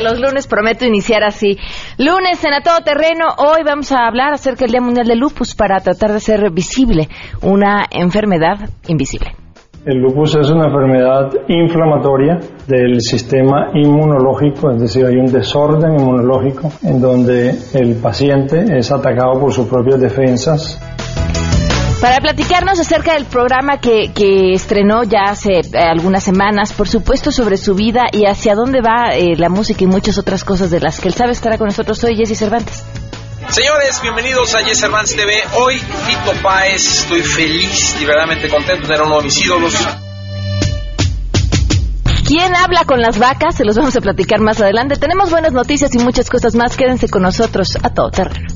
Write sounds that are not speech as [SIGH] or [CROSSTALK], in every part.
Los lunes prometo iniciar así. Lunes en A Todo Terreno. Hoy vamos a hablar acerca del Día Mundial del Lupus para tratar de hacer visible una enfermedad invisible. El lupus es una enfermedad inflamatoria del sistema inmunológico, es decir, hay un desorden inmunológico en donde el paciente es atacado por sus propias defensas para platicarnos acerca del programa que, que estrenó ya hace eh, algunas semanas, por supuesto sobre su vida y hacia dónde va eh, la música y muchas otras cosas de las que él sabe estará con nosotros hoy, Jesse Cervantes. Señores, bienvenidos a Jesse Cervantes TV. Hoy, Fito Páez, estoy feliz y verdaderamente contento de tener uno de mis ídolos. ¿Quién habla con las vacas? Se los vamos a platicar más adelante. Tenemos buenas noticias y muchas cosas más. Quédense con nosotros a todo terreno.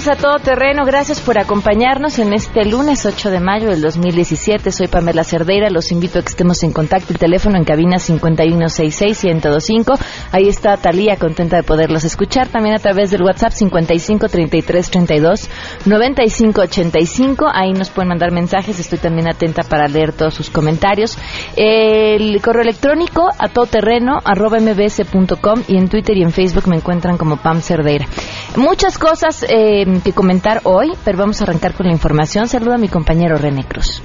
Bienvenidos a Todo Terreno. Gracias por acompañarnos en este lunes 8 de mayo del 2017. Soy Pamela Cerdeira. Los invito a que estemos en contacto. El teléfono en cabina 5166125. Ahí está Talía, contenta de poderlos escuchar. También a través del WhatsApp 5533329585. Ahí nos pueden mandar mensajes. Estoy también atenta para leer todos sus comentarios. El correo electrónico a todoterreno arroba mbs.com y en Twitter y en Facebook me encuentran como Pam Cerdeira. Muchas cosas eh, que comentar hoy, pero vamos a arrancar con la información. Saludo a mi compañero René Cruz.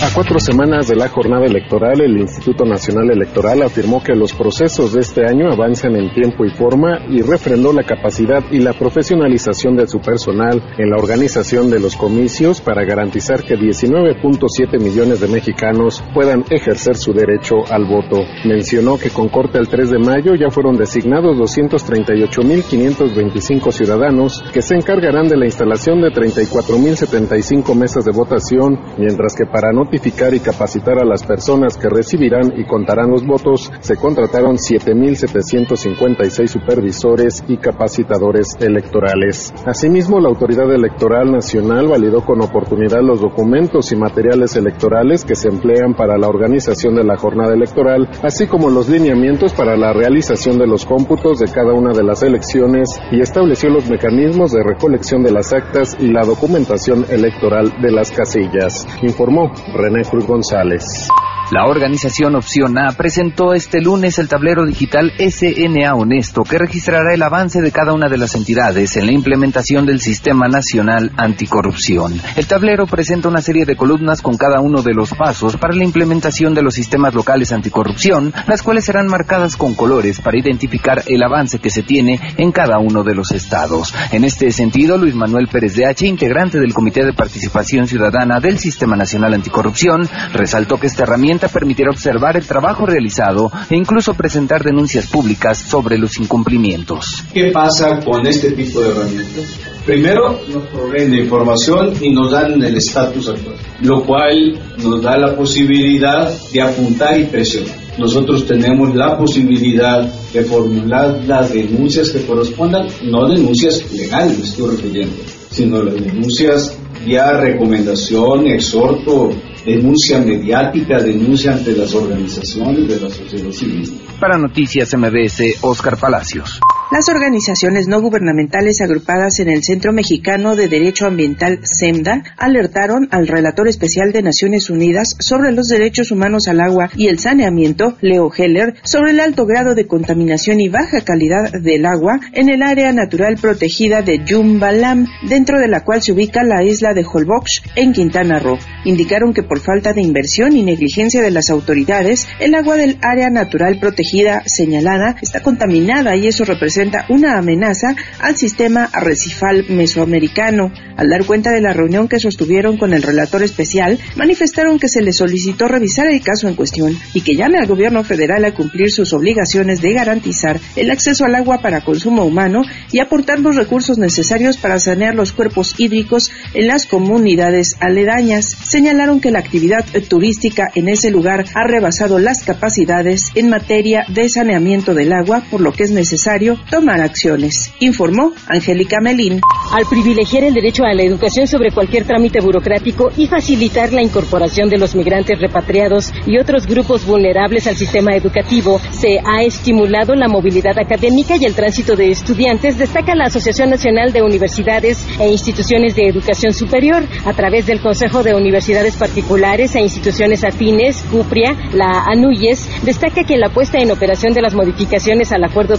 A cuatro semanas de la jornada electoral, el Instituto Nacional Electoral afirmó que los procesos de este año avanzan en tiempo y forma y refrendó la capacidad y la profesionalización de su personal en la organización de los comicios para garantizar que 19.7 millones de mexicanos puedan ejercer su derecho al voto. Mencionó que con corte al 3 de mayo ya fueron designados 238.525 ciudadanos que se encargarán de la instalación de 34.075 mesas de votación, mientras que para no notificar y capacitar a las personas que recibirán y contarán los votos, se contrataron 7.756 supervisores y capacitadores electorales. Asimismo, la Autoridad Electoral Nacional validó con oportunidad los documentos y materiales electorales que se emplean para la organización de la jornada electoral, así como los lineamientos para la realización de los cómputos de cada una de las elecciones y estableció los mecanismos de recolección de las actas y la documentación electoral de las casillas, informó René Cruz González. La organización Opción A presentó este lunes el tablero digital SNA Honesto que registrará el avance de cada una de las entidades en la implementación del Sistema Nacional Anticorrupción. El tablero presenta una serie de columnas con cada uno de los pasos para la implementación de los sistemas locales anticorrupción, las cuales serán marcadas con colores para identificar el avance que se tiene en cada uno de los estados. En este sentido, Luis Manuel Pérez de H., integrante del Comité de Participación Ciudadana del Sistema Nacional Anticorrupción, resaltó que esta herramienta permitirá observar el trabajo realizado e incluso presentar denuncias públicas sobre los incumplimientos. ¿Qué pasa con este tipo de herramientas? Primero, nos proveen de información y nos dan el estatus actual, lo cual nos da la posibilidad de apuntar y presionar. Nosotros tenemos la posibilidad de formular las denuncias que correspondan, no denuncias legales, estoy refiriendo, sino las denuncias vía recomendación, exhorto, denuncia mediática, denuncia ante las organizaciones de la sociedad civil. Para Noticias MBS, Oscar Palacios. Las organizaciones no gubernamentales agrupadas en el Centro Mexicano de Derecho Ambiental CEMDA alertaron al relator especial de Naciones Unidas sobre los derechos humanos al agua y el saneamiento, Leo Heller, sobre el alto grado de contaminación y baja calidad del agua en el área natural protegida de Yumbalam, dentro de la cual se ubica la isla de Holbox en Quintana Roo. Indicaron que por falta de inversión y negligencia de las autoridades, el agua del área natural protegida señalada está contaminada y eso representa representa una amenaza al sistema arrecifal mesoamericano. Al dar cuenta de la reunión que sostuvieron con el relator especial, manifestaron que se le solicitó revisar el caso en cuestión y que llame al gobierno federal a cumplir sus obligaciones de garantizar el acceso al agua para consumo humano y aportar los recursos necesarios para sanear los cuerpos hídricos en las comunidades aledañas. Señalaron que la actividad turística en ese lugar ha rebasado las capacidades en materia de saneamiento del agua, por lo que es necesario tomar acciones, informó Angélica Melín. Al privilegiar el derecho a la educación sobre cualquier trámite burocrático y facilitar la incorporación de los migrantes repatriados y otros grupos vulnerables al sistema educativo, se ha estimulado la movilidad académica y el tránsito de estudiantes, destaca la Asociación Nacional de Universidades e Instituciones de Educación Superior, a través del Consejo de Universidades Particulares e Instituciones Afines, CUPRIA, la ANUYES, destaca que la puesta en operación de las modificaciones al Acuerdo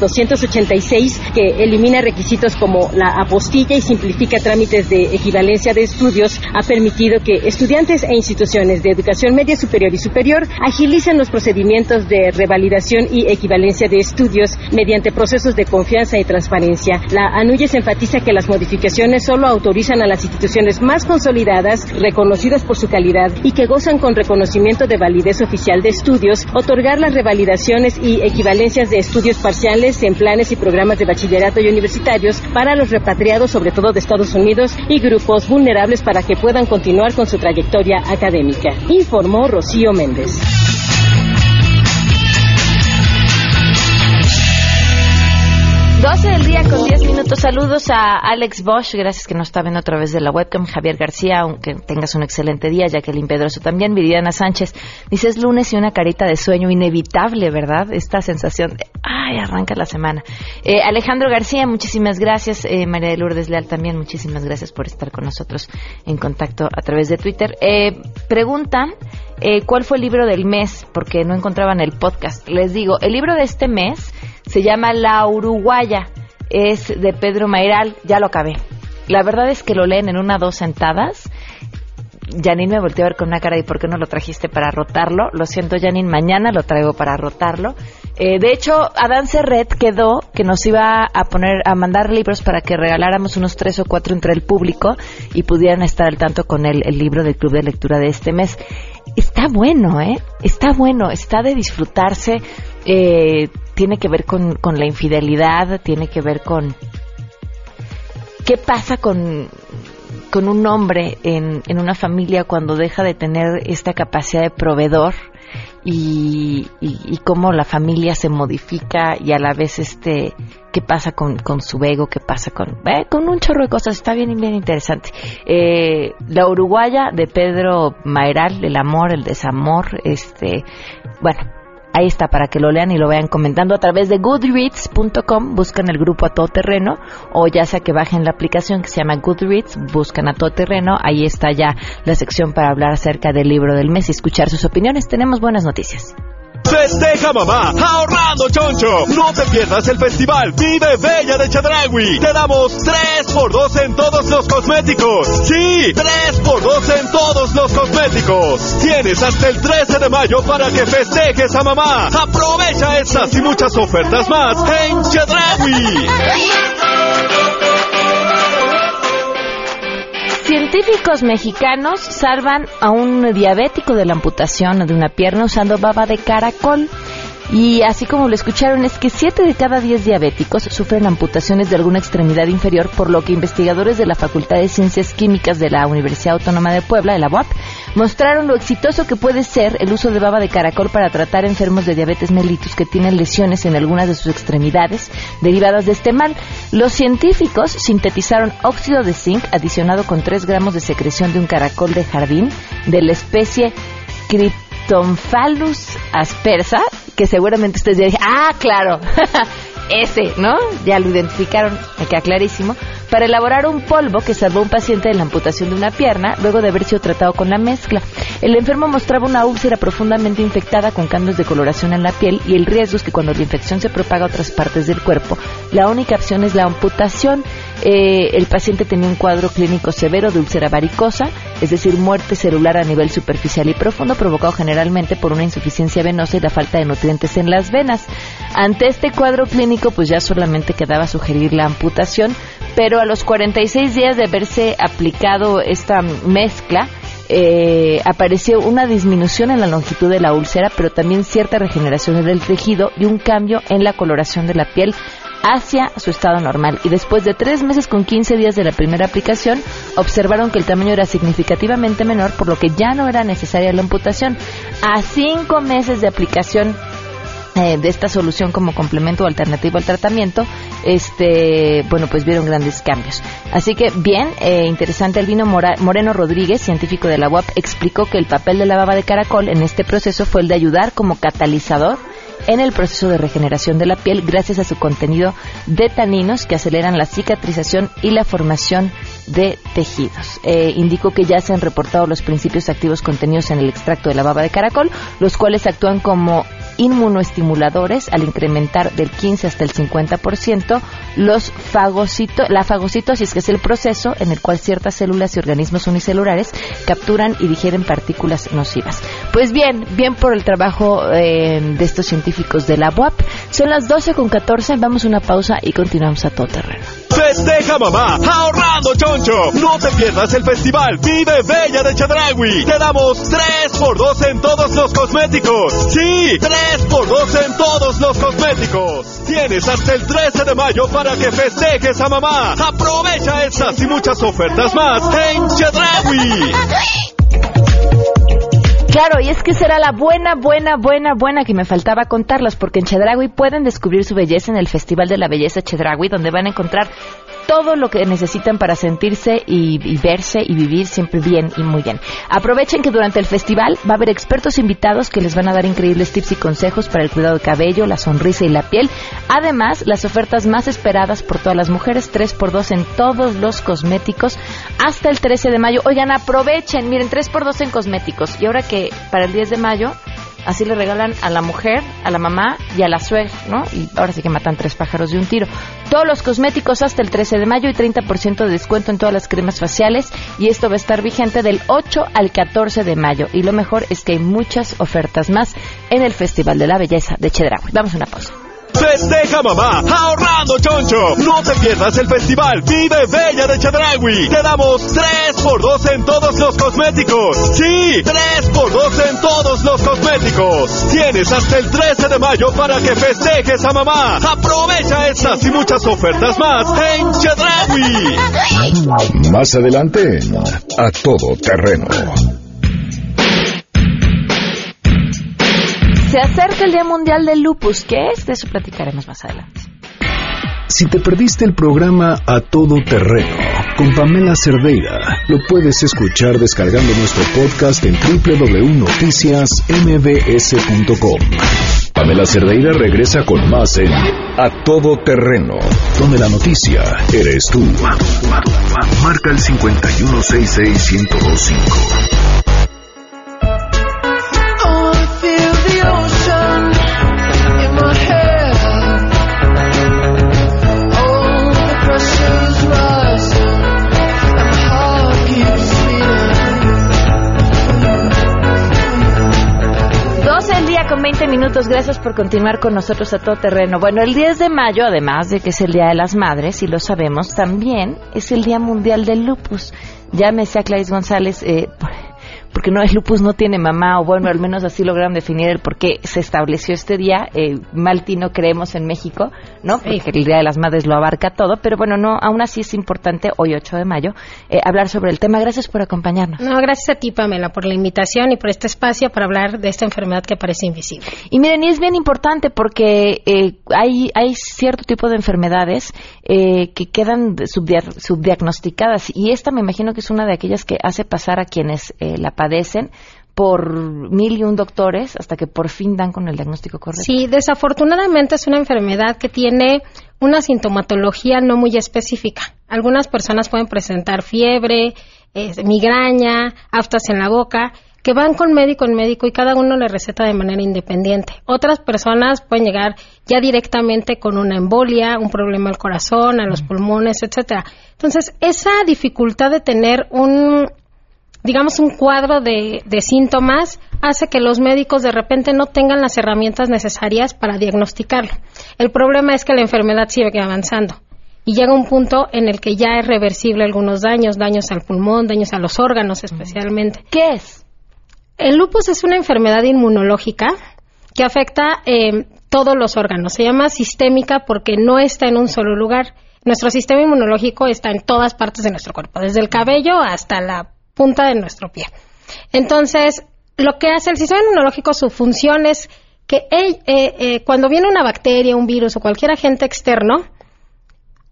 286, que elimina requisitos como la apostilla y simplifica trámites de equivalencia de estudios, ha permitido que estudiantes e instituciones de educación media superior y superior agilicen los procedimientos de revalidación y equivalencia de estudios mediante procesos de confianza y transparencia. La ANUYES enfatiza que las modificaciones solo autorizan a las instituciones más consolidadas, reconocidas por su calidad y que gozan con reconocimiento de validez oficial de estudios, otorgar las revalidaciones y equivalencias de estudios parciales en planes y programas de bachillerato y universitarios para los repatriados, sobre todo de Estados Unidos, y grupos vulnerables para que puedan continuar con su trayectoria académica, informó Rocío Méndez. 12 del día con 10 minutos. Saludos a Alex Bosch, gracias que nos está viendo a través de la webcam. Javier García, aunque tengas un excelente día. Jacqueline Pedroso también. Viridiana Sánchez, dices lunes y una carita de sueño inevitable, ¿verdad? Esta sensación de, ay, arranca la semana. Eh, Alejandro García, muchísimas gracias. Eh, María de Lourdes Leal también, muchísimas gracias por estar con nosotros en contacto a través de Twitter. Eh, preguntan. Eh, ¿Cuál fue el libro del mes? Porque no encontraban el podcast. Les digo, el libro de este mes se llama La Uruguaya. Es de Pedro Mairal. Ya lo acabé. La verdad es que lo leen en una o dos sentadas. Janine me volteó a ver con una cara y ¿por qué no lo trajiste para rotarlo? Lo siento, Janine, mañana lo traigo para rotarlo. Eh, de hecho, Adán Serret quedó que nos iba a poner, a mandar libros para que regaláramos unos tres o cuatro entre el público y pudieran estar al tanto con el, el libro del Club de Lectura de este mes. Está bueno, ¿eh? Está bueno, está de disfrutarse. Eh, tiene que ver con, con la infidelidad, tiene que ver con qué pasa con, con un hombre en, en una familia cuando deja de tener esta capacidad de proveedor y, y, y, cómo la familia se modifica y a la vez este qué pasa con, con su ego, qué pasa con eh, con un chorro de cosas, está bien bien interesante. Eh, la Uruguaya de Pedro Maeral, el amor, el desamor, este, bueno, Ahí está para que lo lean y lo vean comentando a través de goodreads.com, buscan el grupo a todo terreno o ya sea que bajen la aplicación que se llama Goodreads, buscan a todo terreno, ahí está ya la sección para hablar acerca del libro del mes y escuchar sus opiniones. Tenemos buenas noticias. Festeja mamá, ahorrando choncho. No te pierdas el festival Vive Bella de Chedragui. Te damos 3x2 en todos los cosméticos. Sí, 3x2 en todos los cosméticos. Tienes hasta el 13 de mayo para que festejes a mamá. Aprovecha estas y muchas ofertas más en Chedragui. Científicos mexicanos salvan a un diabético de la amputación de una pierna usando baba de caracol. Y así como lo escucharon, es que 7 de cada 10 diabéticos sufren amputaciones de alguna extremidad inferior, por lo que investigadores de la Facultad de Ciencias Químicas de la Universidad Autónoma de Puebla, de la UAP, mostraron lo exitoso que puede ser el uso de baba de caracol para tratar enfermos de diabetes mellitus que tienen lesiones en algunas de sus extremidades derivadas de este mal. Los científicos sintetizaron óxido de zinc adicionado con 3 gramos de secreción de un caracol de jardín de la especie Cryptomphalus aspersa, que seguramente ustedes ya ah, claro, [LAUGHS] ese, ¿no? Ya lo identificaron, me queda clarísimo, para elaborar un polvo que salvó a un paciente de la amputación de una pierna luego de haber sido tratado con la mezcla. El enfermo mostraba una úlcera profundamente infectada con cambios de coloración en la piel y el riesgo es que cuando la infección se propaga a otras partes del cuerpo, la única opción es la amputación. Eh, el paciente tenía un cuadro clínico severo de úlcera varicosa, es decir, muerte celular a nivel superficial y profundo, provocado generalmente por una insuficiencia venosa y la falta de nutrientes en las venas. Ante este cuadro clínico, pues ya solamente quedaba sugerir la amputación, pero a los 46 días de haberse aplicado esta mezcla, eh, apareció una disminución en la longitud de la úlcera, pero también cierta regeneración del tejido y un cambio en la coloración de la piel hacia su estado normal. Y después de tres meses con 15 días de la primera aplicación, observaron que el tamaño era significativamente menor, por lo que ya no era necesaria la amputación. A cinco meses de aplicación eh, de esta solución como complemento o alternativo al tratamiento, este, bueno, pues vieron grandes cambios. Así que bien, eh, interesante, Albino Moreno Rodríguez, científico de la UAP, explicó que el papel de la baba de caracol en este proceso fue el de ayudar como catalizador en el proceso de regeneración de la piel gracias a su contenido de taninos que aceleran la cicatrización y la formación de tejidos. Eh, indicó que ya se han reportado los principios activos contenidos en el extracto de la baba de caracol, los cuales actúan como inmunoestimuladores al incrementar del 15 hasta el 50% los fagocitos, la fagocitosis, que es el proceso en el cual ciertas células y organismos unicelulares capturan y digieren partículas nocivas. Pues bien, bien por el trabajo eh, de estos científicos de la UAP. Son las 12 con 14, vamos a una pausa y continuamos a todo terreno. Festeja mamá, ahorrando choncho. No te pierdas el festival Vive Bella de Chedragui. Te damos 3 por 2 en todos los cosméticos. Sí, 3 por 2 en todos los cosméticos. Tienes hasta el 13 de mayo para que festejes a mamá. Aprovecha estas y muchas ofertas más en Chedragui. Claro, y es que será la buena, buena, buena, buena que me faltaba contarlas, porque en Chedragui pueden descubrir su belleza en el Festival de la Belleza Chedragui, donde van a encontrar todo lo que necesitan para sentirse y, verse y vivir siempre bien y muy bien. Aprovechen que durante el festival va a haber expertos invitados que les van a dar increíbles tips y consejos para el cuidado del cabello, la sonrisa y la piel. Además, las ofertas más esperadas por todas las mujeres, 3x2 en todos los cosméticos hasta el 13 de mayo. Oigan, aprovechen, miren, 3x2 en cosméticos. Y ahora que para el 10 de mayo así le regalan a la mujer, a la mamá y a la suegra, ¿no? Y ahora sí que matan tres pájaros de un tiro. Todos los cosméticos hasta el 13 de mayo y 30% de descuento en todas las cremas faciales y esto va a estar vigente del 8 al 14 de mayo. Y lo mejor es que hay muchas ofertas más en el Festival de la Belleza de Chedraui. Vamos a una pausa. Festeja mamá, ahorrando choncho. No te pierdas el festival Vive Bella de Chedragui. Te damos 3 por 2 en todos los cosméticos. Sí, 3 por 2 en todos los cosméticos. Tienes hasta el 13 de mayo para que festejes a mamá. Aprovecha estas y muchas ofertas más en Chedragui. Más adelante, a todo terreno. Se acerca el Día Mundial del Lupus. ¿Qué es? De eso platicaremos más adelante. Si te perdiste el programa A Todo Terreno con Pamela Cerdeira, lo puedes escuchar descargando nuestro podcast en www.noticiasmbs.com. Pamela Cerdeira regresa con más en A Todo Terreno, donde la noticia eres tú. Marca el 5166125. Con 20 minutos. Gracias por continuar con nosotros a todo terreno. Bueno, el 10 de mayo, además de que es el Día de las Madres, y lo sabemos, también es el Día Mundial del Lupus. Llámese a Clarice González, eh, porque no el lupus no tiene mamá, o bueno, al menos así lograron definir el por qué se estableció este día. Eh, Maltino creemos en México, ¿no? Porque el Día de las Madres lo abarca todo, pero bueno, no, aún así es importante, hoy 8 de mayo, eh, hablar sobre el tema. Gracias por acompañarnos. No, gracias a ti, Pamela, por la invitación y por este espacio para hablar de esta enfermedad que parece invisible. Y miren, y es bien importante porque eh, hay, hay cierto tipo de enfermedades eh, que quedan subdiagnosticadas y esta me imagino que es una de aquellas que hace pasar a quienes eh, la padecen por mil y un doctores hasta que por fin dan con el diagnóstico correcto. Sí, desafortunadamente es una enfermedad que tiene una sintomatología no muy específica. Algunas personas pueden presentar fiebre, migraña, aftas en la boca, que van con médico en médico y cada uno le receta de manera independiente. Otras personas pueden llegar ya directamente con una embolia, un problema al corazón, a los pulmones, etcétera. Entonces, esa dificultad de tener un digamos, un cuadro de, de síntomas hace que los médicos de repente no tengan las herramientas necesarias para diagnosticarlo. El problema es que la enfermedad sigue avanzando y llega un punto en el que ya es reversible algunos daños, daños al pulmón, daños a los órganos especialmente. ¿Qué es? El lupus es una enfermedad inmunológica que afecta eh, todos los órganos. Se llama sistémica porque no está en un solo lugar. Nuestro sistema inmunológico está en todas partes de nuestro cuerpo, desde el cabello hasta la punta de nuestro pie. Entonces, lo que hace el sistema inmunológico, su función es que eh, eh, cuando viene una bacteria, un virus o cualquier agente externo,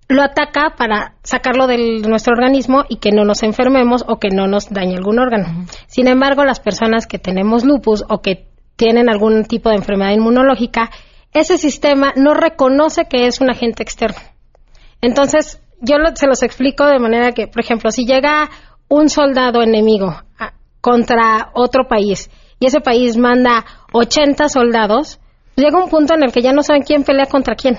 lo ataca para sacarlo de nuestro organismo y que no nos enfermemos o que no nos dañe algún órgano. Sin embargo, las personas que tenemos lupus o que tienen algún tipo de enfermedad inmunológica, ese sistema no reconoce que es un agente externo. Entonces, yo se los explico de manera que, por ejemplo, si llega un soldado enemigo contra otro país y ese país manda 80 soldados, llega un punto en el que ya no saben quién pelea contra quién.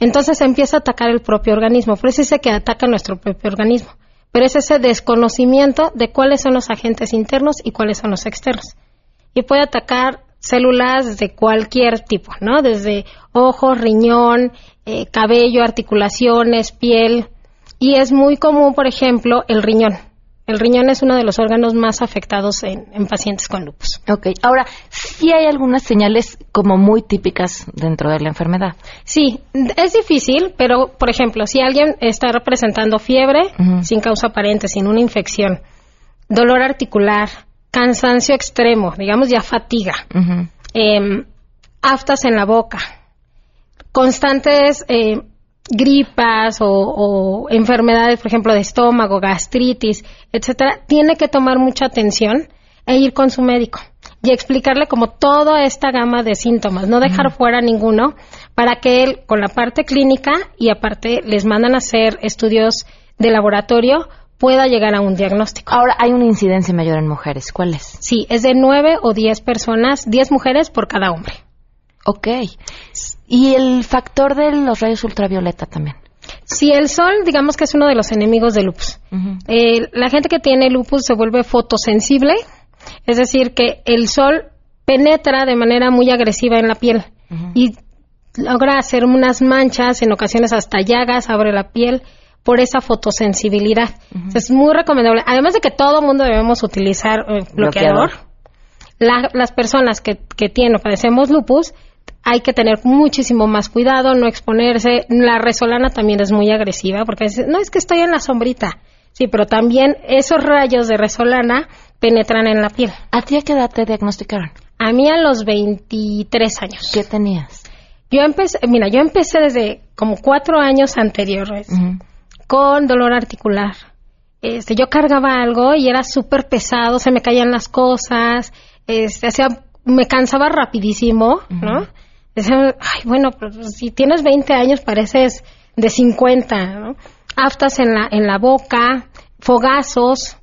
Entonces empieza a atacar el propio organismo. Por eso dice que ataca nuestro propio organismo. Pero es ese desconocimiento de cuáles son los agentes internos y cuáles son los externos. Y puede atacar células de cualquier tipo, ¿no? Desde ojos, riñón, eh, cabello, articulaciones, piel. Y es muy común, por ejemplo, el riñón. El riñón es uno de los órganos más afectados en, pacientes con lupus. Ok, ahora, sí hay algunas señales como muy típicas dentro de la enfermedad. Sí, es difícil, pero, por ejemplo, si alguien está presentando fiebre sin causa aparente, sin una infección, dolor articular, cansancio extremo, digamos ya fatiga, em, aftas en la boca, constantes eh, gripas o, enfermedades, por ejemplo, de estómago, gastritis, etcétera, tiene que tomar mucha atención e ir con su médico y explicarle como toda esta gama de síntomas, no dejar fuera ninguno para que él con la parte clínica y aparte les mandan a hacer estudios de laboratorio pueda llegar a un diagnóstico. Ahora hay una incidencia mayor en mujeres, ¿cuál es? Sí, es de nueve o diez personas, diez mujeres por cada hombre. Ok. ¿Y el factor de los rayos ultravioleta también? Sí, el sol, digamos que es uno de los enemigos del lupus. Eh, la gente que tiene lupus se vuelve fotosensible, es decir, que el sol penetra de manera muy agresiva en la piel y logra hacer unas manchas, en ocasiones hasta llagas, abre la piel por esa fotosensibilidad. Es muy recomendable. Además de que todo mundo debemos utilizar eh, bloqueador, las personas que, que tienen o padecemos lupus, hay que tener muchísimo más cuidado, no exponerse. La resolana también es muy agresiva porque no es que estoy en la sombrita. Sí, pero también esos rayos de resolana penetran en la piel. ¿A ti a qué edad te diagnosticaron? A mí a los 23 años. ¿Qué tenías? Yo empecé, mira, yo empecé desde como cuatro años anteriores con dolor articular. Este, yo cargaba algo y era súper pesado, se me caían las cosas, este, hacía, me cansaba rapidísimo, ¿no? Ay, bueno, pues, si tienes 20 años pareces de 50, ¿no? Aftas en la, en la boca, fogazos,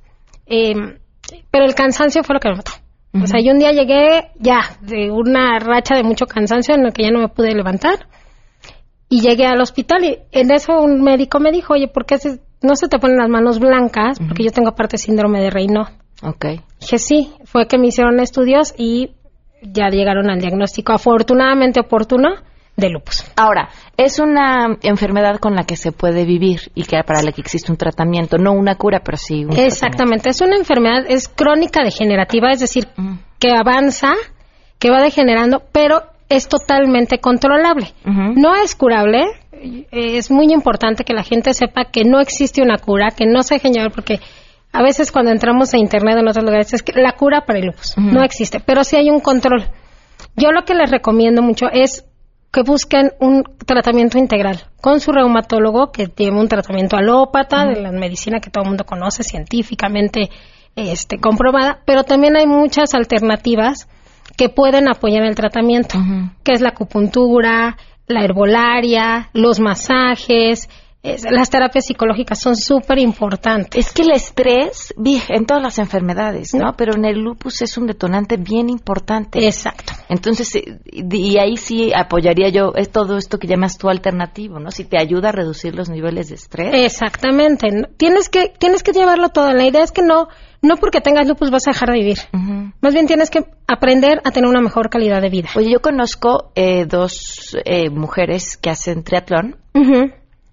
em, pero el cansancio fue lo que me mató. O sea, yo un día llegué ya de una racha de mucho cansancio en el que ya no me pude levantar y llegué al hospital y en eso un médico me dijo, oye, ¿por qué no se te ponen las manos blancas? Porque yo tengo aparte síndrome de Raynaud. Ok. Dije, sí, fue que me hicieron estudios y ya llegaron al diagnóstico afortunadamente oportuno de lupus. Ahora, es una enfermedad con la que se puede vivir y que para la que existe un tratamiento, no una cura, pero sí un Exactamente, es una enfermedad, es crónica degenerativa, es decir, que avanza, que va degenerando, pero es totalmente controlable. No es curable, es muy importante que la gente sepa que no existe una cura, que no se llevar porque a veces cuando entramos a internet en otros lugares es que la cura para el lupus no existe, pero sí hay un control. Yo lo que les recomiendo mucho es que busquen un tratamiento integral con su reumatólogo que tiene un tratamiento alópata de la medicina que todo el mundo conoce científicamente este comprobada, pero también hay muchas alternativas que pueden apoyar el tratamiento, que es la acupuntura, la herbolaria, los masajes, las terapias psicológicas son súper importantes. Es que el estrés, en todas las enfermedades, ¿no? Pero en el lupus es un detonante bien importante. Exacto. Entonces, eh, y ahí sí apoyaría yo es todo esto que llamas tú alternativo, ¿no? Si te ayuda a reducir los niveles de estrés. Exactamente. Tienes que, tienes que llevarlo todo. La idea es que no, no porque tengas lupus vas a dejar de vivir. Más bien tienes que aprender a tener una mejor calidad de vida. Oye, yo conozco eh, dos eh, mujeres que hacen triatlón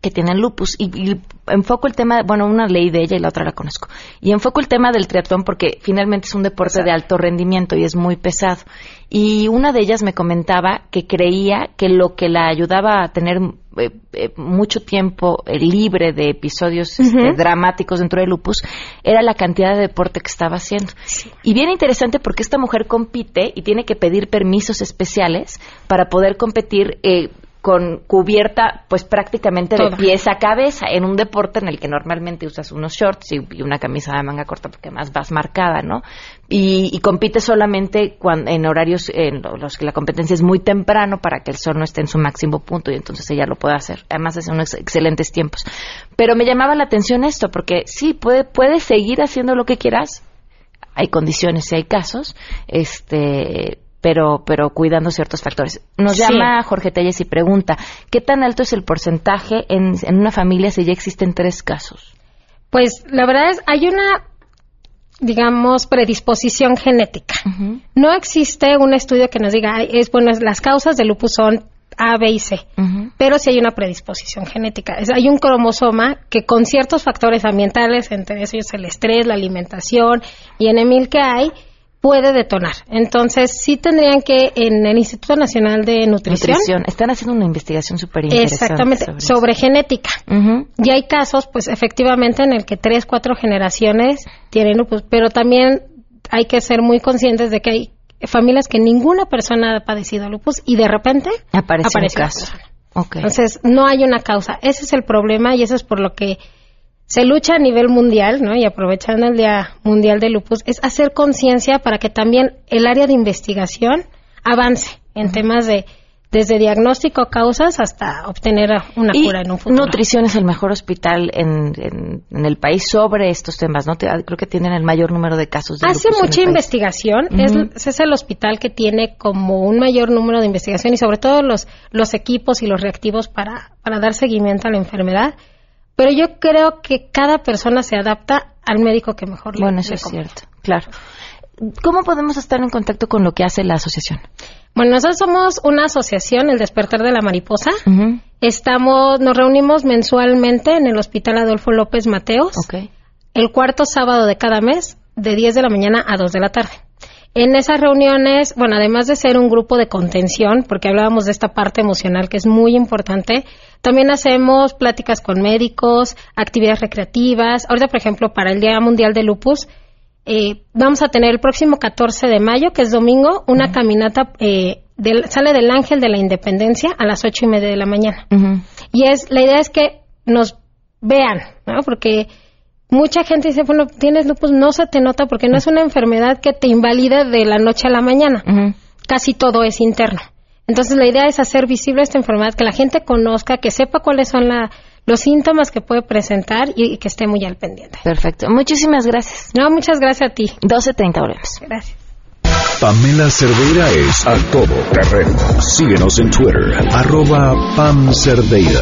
que tienen lupus y, y, enfoco el tema, bueno, una ley de ella y la otra la conozco. Y enfoco el tema del triatlón porque finalmente es un deporte de alto rendimiento y es muy pesado. Y una de ellas me comentaba que creía que lo que la ayudaba a tener eh, eh, mucho tiempo eh, libre de episodios este, dramáticos dentro del lupus era la cantidad de deporte que estaba haciendo. Y bien interesante porque esta mujer compite y tiene que pedir permisos especiales para poder competir eh, con cubierta pues prácticamente de pies a cabeza en un deporte en el que normalmente usas unos shorts y, y una camisa de manga corta porque más vas marcada, ¿no? Y, y compite solamente cuan- en horarios en lo- los que la competencia es muy temprano para que el sol no esté en su máximo punto y entonces ella lo puede hacer. Además hace unos excelentes tiempos. Pero me llamaba la atención esto porque sí, puede, puedes seguir haciendo lo que quieras, hay condiciones y hay casos, este, pero, pero cuidando ciertos factores. Nos Sí. llama Jorge Telles y pregunta, ¿qué tan alto es el porcentaje en, en una familia si ya existen tres casos? Pues la verdad es, hay una, digamos, predisposición genética. No existe un estudio que nos diga, "Ay, es bueno, las causas del lupus son A, B y C, pero sí hay una predisposición genética. Es- hay un cromosoma que con ciertos factores ambientales, entre ellos el estrés, la alimentación y en Emil que hay, puede detonar. Entonces, sí tendrían que en el Instituto Nacional de Nutrición, Nutrición. Están haciendo una investigación súper interesante. exactamente, sobre genética. Y hay casos, pues efectivamente, en el que tres, cuatro generaciones tienen lupus, pero también hay que ser muy conscientes de que hay familias que ninguna persona ha padecido lupus y de repente Aparece, aparece un caso. Entonces, no hay una causa. Ese es el problema y eso es por lo que se lucha a nivel mundial, ¿no? Y aprovechando el Día Mundial de Lupus, es hacer conciencia para que también el área de investigación avance en temas de desde diagnóstico causas hasta obtener una Y cura en un futuro. Nutrición es el mejor hospital en, en- en el país sobre estos temas, ¿no? Te- creo que tienen el mayor número de casos de Hace mucha investigación, es, es el hospital que tiene como un mayor número de investigación y sobre todo los, los equipos y los reactivos para, para dar seguimiento a la enfermedad. Pero yo creo que cada persona se adapta al médico que mejor le Bueno, eso le es cierto, claro. ¿Cómo podemos estar en contacto con lo que hace la asociación? Bueno, nosotros somos una asociación, el Despertar de la Mariposa. Estamos, nos reunimos mensualmente en el Hospital Adolfo López Mateos. El cuarto sábado de cada mes, de 10 de la mañana a 2 de la tarde. En esas reuniones, bueno, además de ser un grupo de contención, porque hablábamos de esta parte emocional que es muy importante, también hacemos pláticas con médicos, actividades recreativas. Ahorita, por ejemplo, para el Día Mundial de Lupus, eh, vamos a tener el próximo 14 de mayo, que es domingo, una caminata, eh, del- sale del Ángel de la Independencia a las ocho y media de la mañana. Y es, la idea es que nos vean, ¿no? Porque mucha gente dice, bueno, tienes lupus, no se te nota porque no es una enfermedad que te invalida de la noche a la mañana. Casi todo es interno. Entonces la idea es hacer visible esta enfermedad, que la gente conozca, que sepa cuáles son la- los síntomas que puede presentar y, y que esté muy al pendiente. Perfecto. Muchísimas gracias. No, muchas gracias a ti. 12.30 volvemos. Gracias. Pamela Cerdeira es a todo terreno. Síguenos en Twitter, arroba Pam Cerdeira.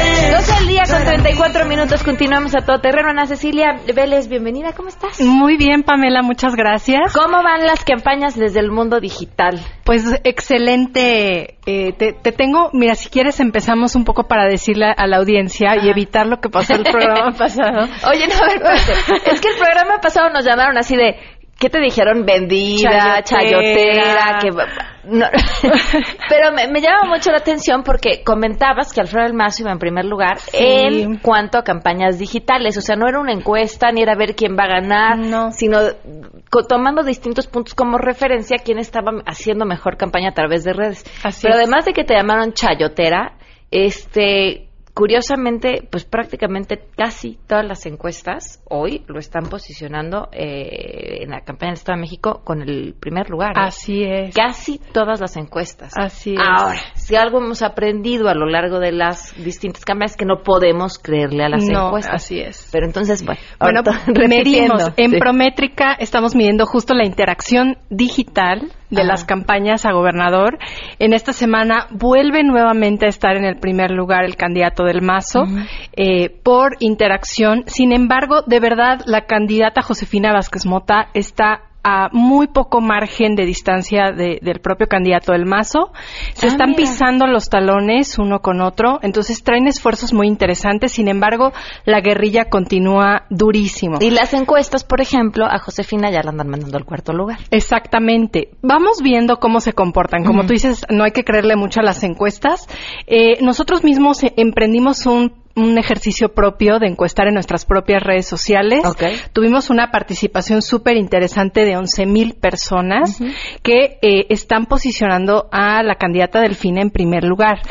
Con 34 minutos. Continuamos a todo terreno. Ana Cecilia Vélez, bienvenida. ¿Cómo estás? Muy bien, Pamela, muchas gracias. ¿Cómo van las campañas desde el mundo digital? Pues excelente. Eh, te, te tengo, mira, si quieres empezamos un poco para decirle a la audiencia y evitar lo que pasó el programa [LAUGHS] pasado. Oye, no, a ver, es que el programa pasado nos llamaron así de, ¿qué te dijeron? Vendida, chayotera, Chayotera. que... no. [LAUGHS] Pero me, me llama mucho la atención porque comentabas que Alfredo Almazo iba en primer lugar Sí. en cuanto a campañas digitales. O sea, no era una encuesta ni era ver quién va a ganar, sino tomando distintos puntos como referencia quién estaba haciendo mejor campaña a través de redes. Así Pero es. además de que te llamaron chayotera, este... curiosamente, pues prácticamente casi todas las encuestas hoy lo están posicionando eh, en la campaña del Estado de México con el primer lugar. ¿eh? Así es. Casi todas las encuestas. Así es. Ahora, si algo hemos aprendido a lo largo de las distintas campañas es que no podemos creerle a las No, encuestas. así es. Pero entonces, bueno, [LAUGHS] Bueno, [LAUGHS] medimos. En sí. Prométrica estamos midiendo justo la interacción digital de Ajá. las campañas a gobernador. En esta semana vuelve nuevamente a estar en el primer lugar el candidato del Mazo eh, por interacción. Sin embargo, de verdad, la candidata Josefina Vázquez Mota está a muy poco margen de distancia de- del propio candidato del Mazo. Se Ah, están mira. pisando los talones uno con otro, entonces traen esfuerzos muy interesantes. Sin embargo, la guerrilla continúa durísimo. Y las encuestas, por ejemplo, a Josefina ya la andan mandando al cuarto lugar. Exactamente. Vamos viendo cómo se comportan. Como tú dices, no hay que creerle mucho a las encuestas. Eh, nosotros mismos eh, emprendimos un un ejercicio propio de encuestar en nuestras propias redes sociales. Tuvimos una participación súper interesante de 11 mil personas que eh, están posicionando a la candidata Delfina en primer lugar.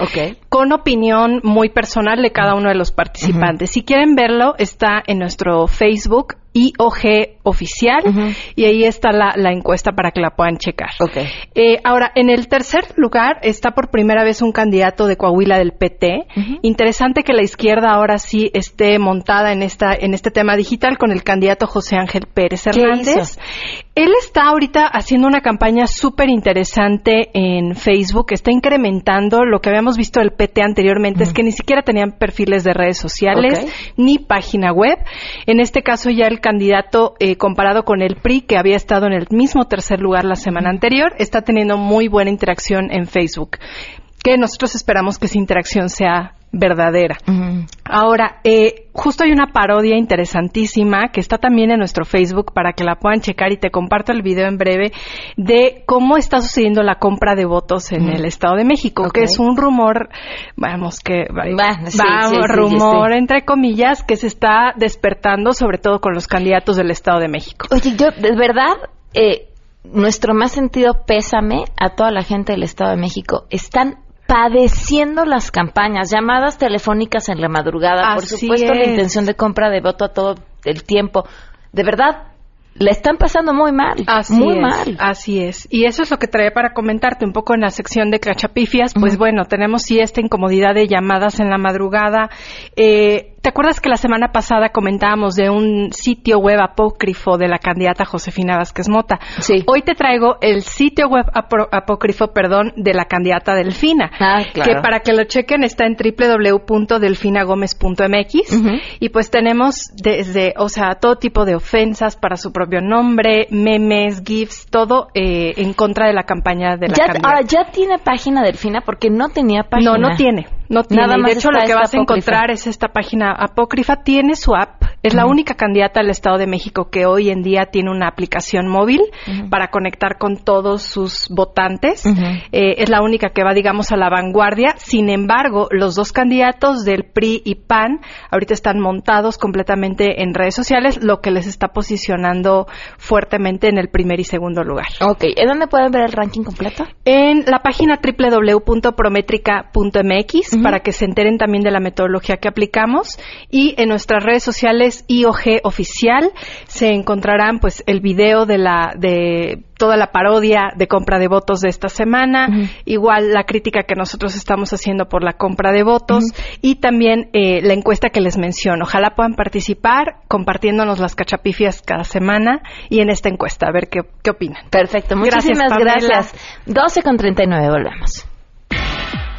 Con opinión muy personal de cada uno de los participantes. Si quieren verlo, está en nuestro Facebook IOG oficial y ahí está la, la encuesta para que la puedan checar. Eh, ahora, en el tercer lugar está por primera vez un candidato de Coahuila del PT. Interesante que la izquierda ahora sí esté montada en esta en este tema digital con el candidato José Ángel Pérez ¿Qué Hernández. Él está ahorita haciendo una campaña súper interesante en Facebook, está incrementando lo que habíamos visto del PT anteriormente, es que ni siquiera tenían perfiles de redes sociales ni página web. En este caso ya el candidato, eh, comparado con el PRI, que había estado en el mismo tercer lugar la semana anterior, está teniendo muy buena interacción en Facebook, que nosotros esperamos que esa interacción sea verdadera. Ahora, eh, justo hay una parodia interesantísima que está también en nuestro Facebook para que la puedan checar y te comparto el video en breve de cómo está sucediendo la compra de votos en el Estado de México, que es un rumor, vamos, que sí, sí, rumor sí. entre comillas que se está despertando sobre todo con los candidatos del Estado de México. Oye, yo, de verdad, eh, nuestro más sentido pésame a toda la gente del Estado de México. Están padeciendo las campañas, llamadas telefónicas en la madrugada, por supuesto la intención de compra de voto a todo el tiempo. De verdad, la están pasando muy mal, Así muy es, mal. Así es. Y eso es lo que traía para comentarte un poco en la sección de cachapifias. Pues bueno, tenemos sí esta incomodidad de llamadas en la madrugada. Eh, ¿Te acuerdas que la semana pasada comentábamos de un sitio web apócrifo de la candidata Josefina Vázquez Mota? Sí. Hoy te traigo el sitio web apócrifo, perdón, de la candidata Delfina. Ah, claro. Que para que lo chequen está en www.delfinagomez.mx y pues tenemos desde, o sea, todo tipo de ofensas para su propio nombre, memes, gifs, todo eh, en contra de la campaña de la Ya- ahora, ¿ya tiene página Delfina? Porque no tenía página. No, no tiene. No tiene. Nada más de hecho, lo que vas a encontrar es esta página apócrifa. Tiene su app. Es la única candidata del Estado de México que hoy en día tiene una aplicación móvil para conectar con todos sus votantes. Eh, es la única que va, digamos, a la vanguardia. Sin embargo, los dos candidatos del PRI y PAN ahorita están montados completamente en redes sociales, lo que les está posicionando fuertemente en el primer y segundo lugar. Ok, ¿en dónde pueden ver el ranking completo? En la página para que se enteren también de la metodología que aplicamos y en nuestras redes sociales IOG oficial se encontrarán pues el video de la de toda la parodia de compra de votos de esta semana, igual la crítica que nosotros estamos haciendo por la compra de votos y también eh, la encuesta que les menciono. Ojalá puedan participar compartiéndonos las cachapifias cada semana y en esta encuesta a ver qué, qué opinan. Perfecto, muchísimas Pamela. gracias. 12 con 39, volvemos.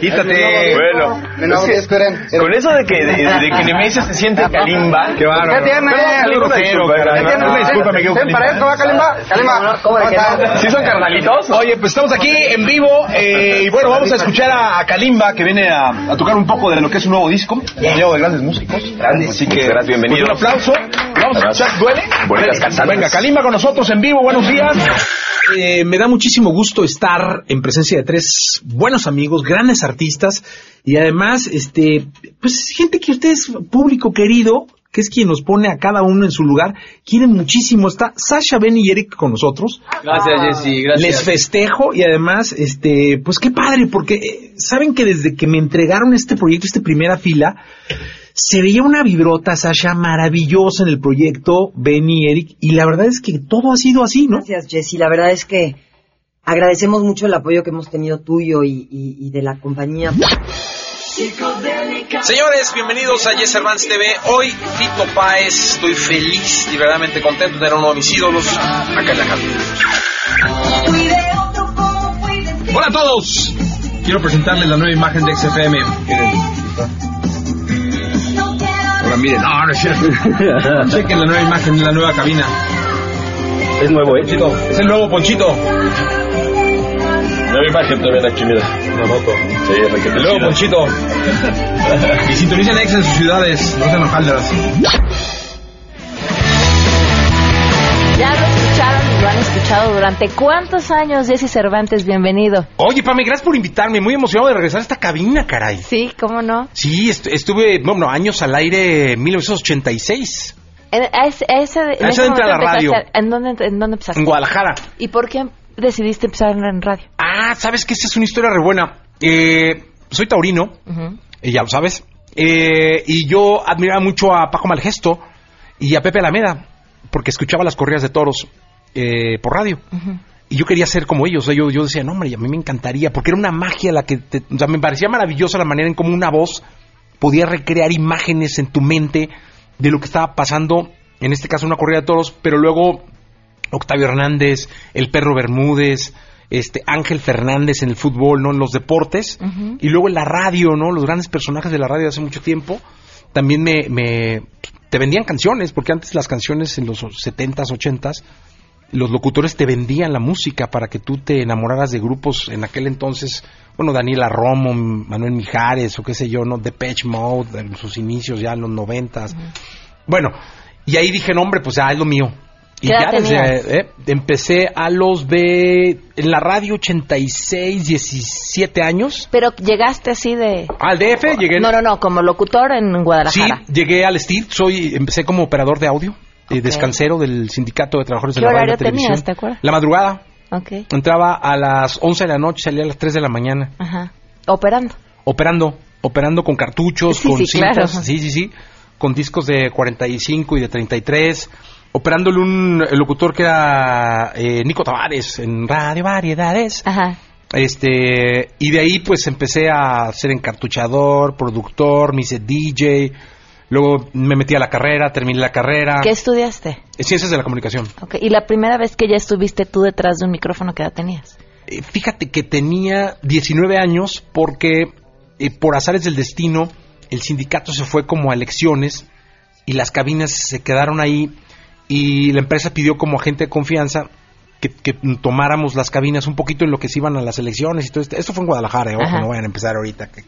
Quítate. Quítate. Bueno, Es que- esperen. Con eso de que, de, de que Nemesio se siente [LAUGHS] Kalimba. Qué bárbaro. ¿Qué tiene? Perdón, Una disculpa, me quedo para esto, va, Kalimba. Kalimba. ¿Cómo? ¿Sí son carnalitos? Oye, pues estamos aquí en vivo eh, y bueno, vamos a escuchar a, Kalimba que viene a, a tocar un poco de lo que es un nuevo disco, llevo de grandes músicos. Así que Serás bienvenido. pues, un aplauso. Vamos a escuchar, ¿duele? Bonitas cantantes. Venga, Kalimba con nosotros en vivo, buenos días. Eh, me da muchísimo gusto estar en presencia de tres buenos amigos, grandes artistas y además, este, pues gente que ustedes, público querido, que es quien nos pone a cada uno en su lugar, quieren muchísimo. Está Sasha, Ben y Eric con nosotros. Gracias, Jessy, gracias. Les festejo y además, este, pues qué padre, porque eh, saben que desde que me entregaron este proyecto, este primera fila, se veía una vibrota, Sasha, maravillosa en el proyecto, Benny, Eric, y la verdad es que todo ha sido así, ¿no? Gracias, Jessy. La verdad es que agradecemos mucho el apoyo que hemos tenido tuyo y, y- y de la compañía. Señores, bienvenidos a Yes Cervantes TV. Hoy, Fito Páez, estoy feliz y verdaderamente contento de tener a uno de mis ídolos acá en la cabina. Hola a todos. Quiero presentarles la nueva imagen de XFM. Ahora miren, no, no es cierto. [LAUGHS] Chequen la nueva imagen de la nueva cabina. Es nuevo, ¿eh? Ponchito, es el nuevo Ponchito. Nueva imagen también aquí, mira. Una moto. Sí, El nuevo chida. Ponchito. Y sintonicen X en sus ciudades, no sean hojaldras. Ya lo escucharon y lo han escuchado durante cuántos años, Jesse Cervantes, bienvenido. Oye, Pame, gracias por invitarme. Muy emocionado de regresar a esta cabina, caray. Sí, ¿cómo no? Sí, est- estuve, bueno, años al aire en 1986 En, a ese, a ese- en A ese ese entra la radio. empezaste ¿En dónde, ¿En dónde empezaste? en Guadalajara. ¿Y por qué decidiste empezar en radio? Ah, sabes que esta es una historia re buena. Eh, soy taurino, y ya lo sabes. Eh, y yo admiraba mucho a Paco Malgesto y a Pepe Alameda, porque escuchaba las corridas de toros eh, por radio. Y yo quería ser como ellos. O sea, yo, yo decía, no, hombre, a mí me encantaría, porque era una magia la que. te- o sea, me parecía maravillosa la manera en cómo una voz podía recrear imágenes en tu mente de lo que estaba pasando, en este caso una corrida de toros, pero luego Octavio Hernández, el perro Bermúdez, este Ángel Fernández en el fútbol, ¿no? En los deportes. Y luego en la radio, ¿no? Los grandes personajes de la radio de hace mucho tiempo. También me, me- te vendían canciones, porque antes las canciones en los 70s, 80s, los locutores te vendían la música para que tú te enamoraras de grupos en aquel entonces, bueno, Daniela Romo, Manuel Mijares o qué sé yo, ¿no? Depeche Mode, en sus inicios ya en los noventas. Bueno, y ahí dije, no, hombre, pues ya es lo mío. Y ¿Qué edad ya desde, eh, empecé a los de, en la radio 86, 17 años. Pero llegaste así de... Al DF llegué. No, no, no, como locutor en Sí, Guadalajara. llegué al STIR, soy, empecé como operador de audio, eh, Ok. descansero del Sindicato de Trabajadores de ¿Qué la Radio y la Televisión. tenías, te acuerdas? La madrugada. Ok, Entraba a las 11 de la noche, salía a las 3 de la mañana, ajá. Operando. operando, operando con cartuchos, [LAUGHS] Sí, con sí, cintas, claro. sí, sí, sí, con discos de 45 y de 33, operándole un el locutor que era eh, Nico Tavares en Radio Variedades. Ajá. Este, y de ahí pues empecé a ser encartuchador, productor, me hice DJ, luego me metí a la carrera, terminé la carrera. ¿Qué estudiaste? Ciencias de la comunicación. Ok, y la primera vez que ya estuviste tú detrás de un micrófono, ¿qué edad tenías? Eh, fíjate que tenía 19 años porque eh, por azares del destino el sindicato se fue como a elecciones y las cabinas se quedaron ahí y la empresa pidió como agente de confianza que, que tomáramos las cabinas un poquito en lo que se iban a las elecciones y todo esto. Esto fue en Guadalajara, eh, ojo, no vayan a empezar ahorita. que-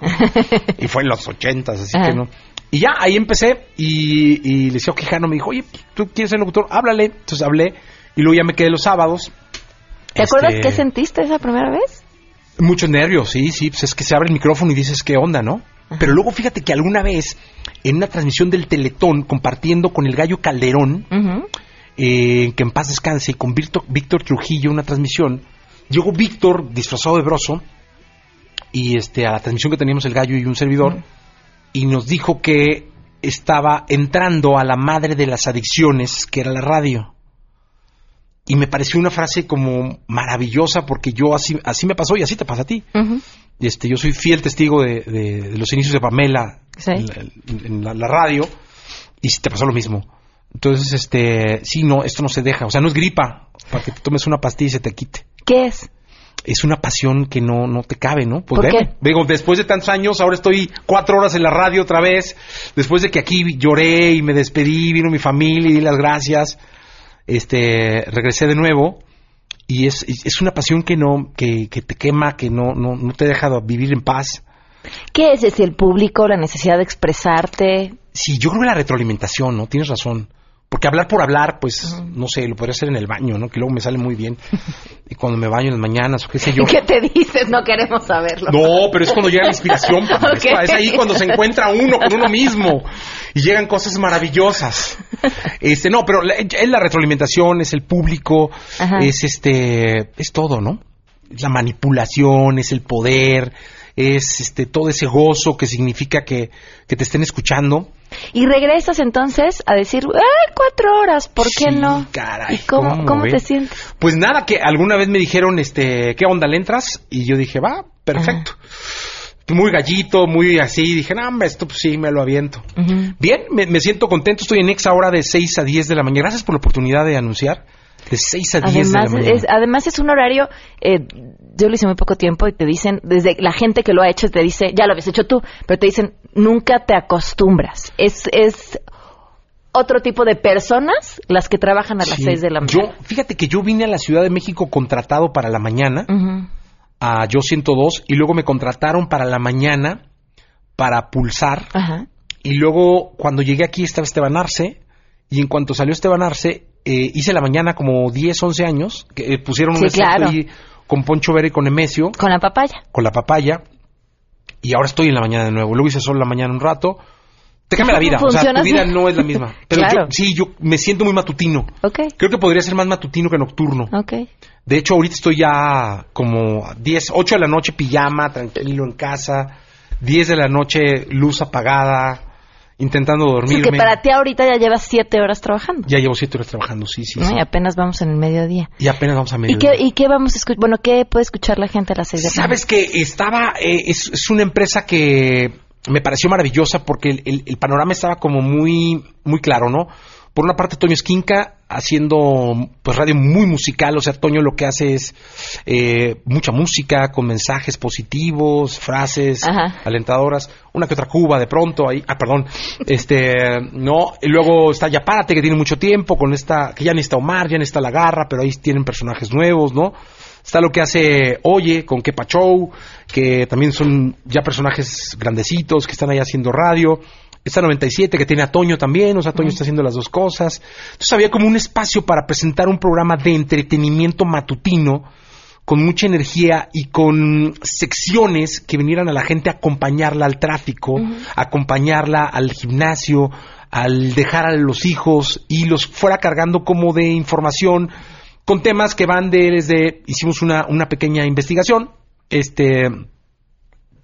[LAUGHS] y fue en los ochentas, así Ajá. que no. Y ya, ahí empecé y, y Liceo Quijano me dijo, oye, ¿tú quieres ser locutor? Háblale. Entonces hablé y luego ya me quedé los sábados. ¿Te acuerdas Este, qué sentiste esa primera vez? Muchos nervios, sí, sí, pues es que se abre el micrófono y dices qué onda, ¿no? Pero luego fíjate que alguna vez, en una transmisión del Teletón, compartiendo con el gallo Calderón, eh, que en paz descanse, y con Víctor, Víctor Trujillo, una transmisión, llegó Víctor disfrazado de broso, y este, a la transmisión que teníamos el gallo y un servidor, y nos dijo que estaba entrando a la madre de las adicciones, que era la radio. Y me pareció una frase como maravillosa porque yo así, así me pasó y así te pasa a ti. Este, yo soy fiel testigo de, de- de los inicios de Pamela Sí. en, la, en la- la radio y si te pasó lo mismo. Entonces, este, sí, no, esto no se deja. O sea, no es gripa para que te tomes una pastilla y se te quite. ¿Qué es? es una pasión que no, no te cabe, ¿no? Pues ¿Por qué? Digo, después de tantos años, ahora estoy cuatro horas en la radio otra vez. Después de que aquí lloré y me despedí, vino mi familia y di las gracias. Este, regresé de nuevo. Y es, es una pasión que no, que, que te quema, que no, no, no te deja vivir en paz. ¿Qué es ese el público, la necesidad de expresarte? Sí, yo creo que la retroalimentación, ¿no? Tienes razón. Porque hablar por hablar, pues, no sé, lo podría hacer en el baño, ¿no? Que luego me sale muy bien. [LAUGHS] Y cuando me baño en las mañanas, o qué sé yo. [LAUGHS] ¿Qué te dices? No queremos saberlo. No, pero es cuando llega la inspiración. [LAUGHS] Pamela. Es- ahí cuando se encuentra uno con uno mismo y llegan cosas maravillosas. Este, no, pero la- es la retroalimentación, es el público, Ajá. es este, es todo, ¿no? Es la manipulación, es el poder, es este todo ese gozo que significa que, que te estén escuchando. Y regresas entonces a decir, ¡ay, cuatro horas! ¿Por qué Sí, no? caray, ¿Y cómo, ¿cómo te sientes? Pues nada, que alguna vez me dijeron, este, ¿qué onda le entras? Y yo dije, va, perfecto. Muy gallito, muy así. Dije, no, esto pues sí, me lo aviento. Bien, me, me siento contento. Estoy en Ex ahora de 6 a 10 de la mañana. Gracias por la oportunidad de anunciar. De 6 a 10 de la Además mañana. es, además es un horario, eh, yo lo hice muy poco tiempo y te dicen, desde la gente que lo ha hecho te dice, ya lo habías hecho tú, pero te dicen, nunca te acostumbras. Es, es otro tipo de personas las que trabajan a las Sí. 6 de la Yo, mañana. fíjate que yo vine a la Ciudad de México contratado para la mañana, Ujú. a Yo 102, y luego me contrataron para la mañana para Pulsar. Ajá. Y luego, cuando llegué aquí, estaba Esteban Arce. Y en cuanto salió Esteban Arce, eh, hice la mañana como 10, 11 años. Que eh, pusieron Sí, un claro. ahí con Poncho Vera y con Emesio. Con la papaya. Con la papaya. Y ahora estoy en la mañana de nuevo. Luego hice solo la mañana un rato. Te cambia la vida. O sea, tu vida no es la misma. [LAUGHS] Pero Claro. yo, sí, yo me siento muy matutino. Ok, Creo que podría ser más matutino que nocturno. ok. De hecho, ahorita estoy ya como a 10, 8 de la noche, pijama, tranquilo en casa. 10 de la noche, luz apagada, intentando Sí, dormirme. que para ti ahorita ya llevas 7 horas trabajando. Ya llevo 7 horas trabajando, sí, sí, ¿no? sí. Y apenas vamos en el mediodía. Y apenas vamos a medio. ¿Y qué, ¿Y qué vamos a escuchar? Bueno, ¿qué puede escuchar la gente a las 6 de la mañana? Sabes que estaba, eh, es, es una empresa que me pareció maravillosa porque el, el- el panorama estaba como muy, muy claro, ¿no? Por una parte, Toño Esquinca haciendo pues radio muy musical, o sea, Toño lo que hace es eh, mucha música con mensajes positivos, frases Ajá. alentadoras, una que otra Cuba de pronto ahí, ah, perdón, [LAUGHS] este, no, y luego está Yapárate que tiene mucho tiempo con esta, que ya ni está Omar, ya ni está La Garra, pero ahí tienen personajes nuevos, ¿no? Está lo que hace Oye con Kepa Show, que también son ya personajes grandecitos que están ahí haciendo radio. Está 97 que tiene a Toño también, o sea, Toño está haciendo las dos cosas. Entonces había como un espacio para presentar un programa de entretenimiento matutino con mucha energía y con secciones que vinieran a la gente a acompañarla al tráfico, acompañarla al gimnasio, al dejar a los hijos y los fuera cargando como de información con temas que van de, desde, hicimos una, una pequeña investigación, este,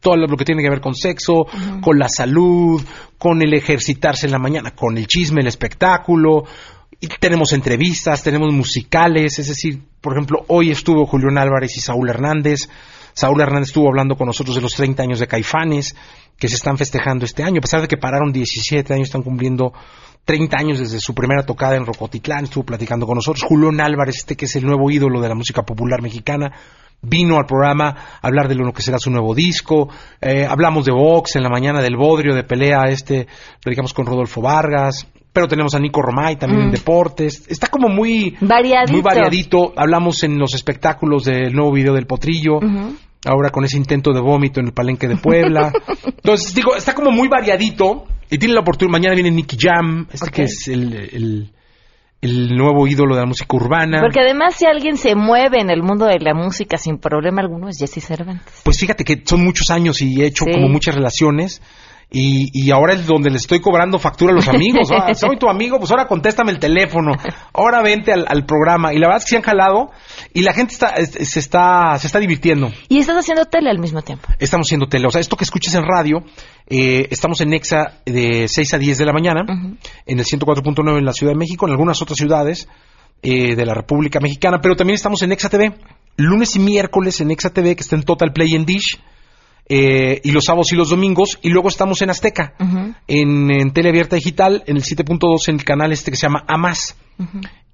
todo lo que tiene que ver con sexo, con la salud, con el ejercitarse en la mañana, con el chisme, el espectáculo. Y tenemos entrevistas, tenemos musicales, es decir, por ejemplo, hoy estuvo Julián Álvarez y Saúl Hernández. Saúl Hernández estuvo hablando con nosotros de los 30 años de Caifanes, que se están festejando este año. A pesar de que pararon 17 años, están cumpliendo 30 años desde su primera tocada en Rocotitlán, estuvo platicando con nosotros. Julián Álvarez, este que es el nuevo ídolo de la música popular mexicana, vino al programa a hablar de lo que será su nuevo disco. Eh, hablamos de box en la mañana, del bodrio de pelea, este, platicamos con Rodolfo Vargas. Pero tenemos a Nico Romay también en Mm. deportes. Está como muy Variadito. muy variadito. Hablamos en los espectáculos del nuevo video del Potrillo. Ahora con ese intento de vómito en el palenque de Puebla. [LAUGHS] Entonces, digo, está como muy variadito. Y tiene la oportunidad. Mañana viene Nicky Jam, este que es el, el, el nuevo ídolo de la música urbana. Porque además si alguien se mueve en el mundo de la música sin problema alguno es Jesse Cervantes. Pues fíjate que son muchos años y he hecho Sí. como muchas relaciones. Y, y ahora es donde le estoy cobrando factura a los amigos. Ah, [LAUGHS] soy tu amigo, pues ahora contéstame el teléfono. Ahora vente al, al programa. Y la verdad es que se han jalado y la gente está, es- se, está, se está divirtiendo. Y estás haciendo tele al mismo tiempo. Estamos haciendo tele. O sea, esto que escuches en radio, eh, estamos en Nexa de 6 a 10 de la mañana, en el 104.9 en la Ciudad de México, en algunas otras ciudades eh, de la República Mexicana, pero también estamos en Nexa TV, lunes y miércoles en Nexa TV, que está en Total Play en Dish, eh, y los sábados y los domingos, y luego estamos en Azteca, en, en Tele Abierta Digital, en el 7.2 en el canal este que se llama Amas.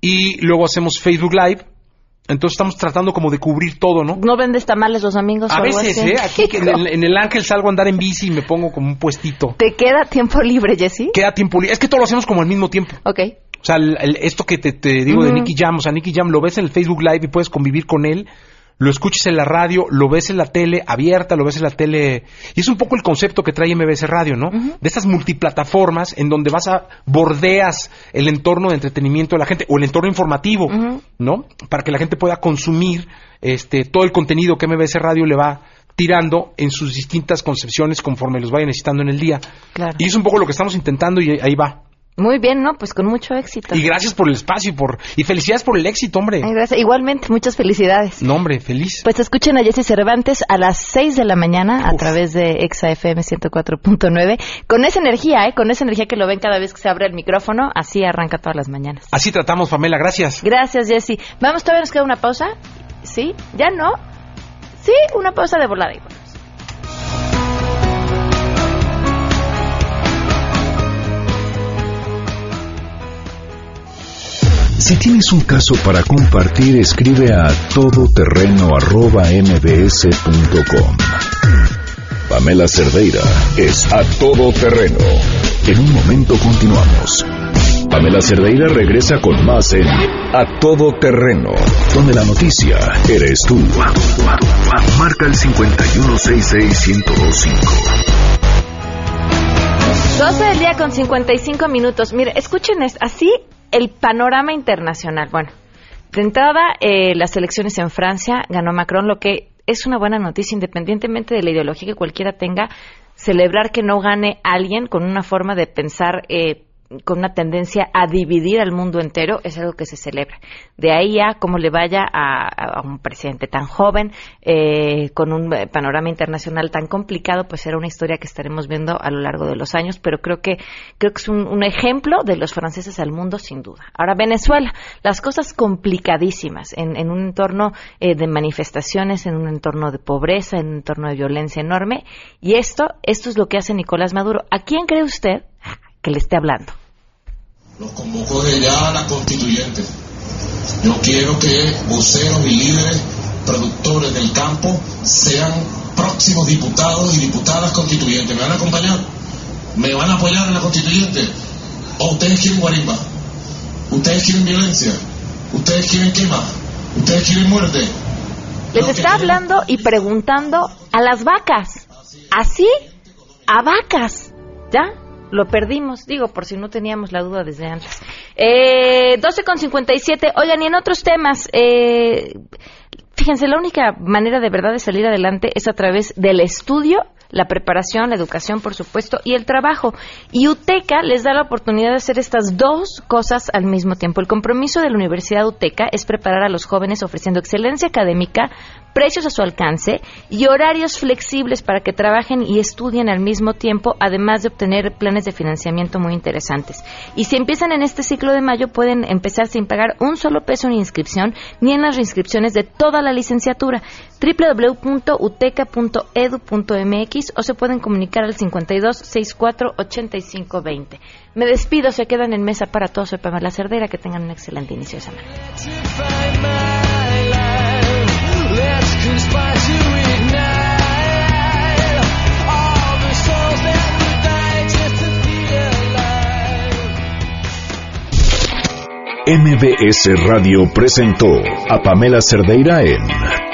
Y luego hacemos Facebook Live Entonces estamos tratando como de cubrir todo, ¿no? ¿No vendes tamales los domingos? A veces? ¿eh? Aquí que en, el, en el Ángel salgo a andar en bici y me pongo como un puestito. ¿Te queda tiempo libre, Jessy? Queda tiempo libre. Es que todo lo hacemos como al mismo tiempo. Ok. O sea, el- el- esto que te, te digo de. Nicky Jam, o sea, Nicky Jam lo ves en el Facebook Live y puedes convivir con él, lo escuchas en la radio, lo ves en la tele abierta, lo ves en la tele... Y es un poco el concepto que trae MBS Radio, ¿no? De estas multiplataformas en donde vas a bordeas el entorno de entretenimiento de la gente o el entorno informativo, ¿no? Para que la gente pueda consumir este todo el contenido que MBS Radio le va tirando en sus distintas concepciones conforme los vaya necesitando en el día. Claro. Y es un poco lo que estamos intentando y ahí va. Muy bien, ¿no? Pues con mucho éxito. Y gracias por el espacio y por y felicidades por el éxito, hombre. Ay, gracias. Igualmente, muchas felicidades. No, hombre, feliz. Pues escuchen a Jessy Cervantes a las 6 de la mañana a través de ExaFM 104.9. Con esa energía, ¿eh? Con esa energía que lo ven cada vez que se abre el micrófono. Así arranca todas las mañanas. Así tratamos, Pamela, gracias. Gracias, Jessy. Vamos, todavía nos queda una pausa. ¿Sí? ¿Ya no? Sí, una pausa de volada. Si tienes un caso para compartir, escribe a todoterreno.mbs.com. Pamela Cerdeira es a todoterreno. En un momento continuamos. Pamela Cerdeira regresa con más en A Todo Terreno, donde la noticia eres tú. Marca el 5166125. 12 del día con 55 minutos. Mire, escuchen esto. Así el panorama internacional. Bueno, de entrada, eh, las elecciones en Francia ganó Macron, lo que es una buena noticia, independientemente de la ideología que cualquiera tenga. Celebrar que no gane alguien con una forma de pensar. Eh, con una tendencia a dividir al mundo entero es algo que se celebra. De ahí a cómo le vaya a, un presidente tan joven, eh, con un panorama internacional tan complicado, pues será una historia que estaremos viendo a lo largo de los años, pero creo que creo que es un, un ejemplo de los franceses al mundo sin duda. Ahora Venezuela, las cosas complicadísimas en, en un entorno eh, de manifestaciones, en un entorno de pobreza, en un entorno de violencia enorme, y esto esto es lo que hace Nicolás Maduro. ¿A quién cree usted que le esté hablando? Los convoco de ya a la constituyente. Yo quiero que voceros y líderes productores del campo sean próximos diputados y diputadas constituyentes. ¿Me van a acompañar? ¿Me van a apoyar en la constituyente? ¿O ustedes quieren guarimba? ¿Ustedes quieren violencia? ¿Ustedes quieren quema? ¿Ustedes quieren muerte? Les está hablando y preguntando a las vacas. Así, a vacas. ¿Ya? Lo perdimos, digo, por si no teníamos la duda desde antes. Eh, 12 con 57. Oigan, y en otros temas, eh, fíjense, la única manera de verdad de salir adelante es a través del estudio, la preparación, la educación, por supuesto, y el trabajo. Y UTECA les da la oportunidad de hacer estas dos cosas al mismo tiempo. El compromiso de la Universidad UTECA es preparar a los jóvenes ofreciendo excelencia académica, precios a su alcance y horarios flexibles para que trabajen y estudien al mismo tiempo, además de obtener planes de financiamiento muy interesantes. Y si empiezan en este ciclo de mayo, pueden empezar sin pagar un solo peso en inscripción ni en las reinscripciones de toda la licenciatura www.uteca.edu.mx o se pueden comunicar al 52 64 85 20. Me despido, se quedan en mesa para todos. Soy Pamela Cerdera, que tengan un excelente inicio de semana. MBS Radio presentó a Pamela Cerdeira en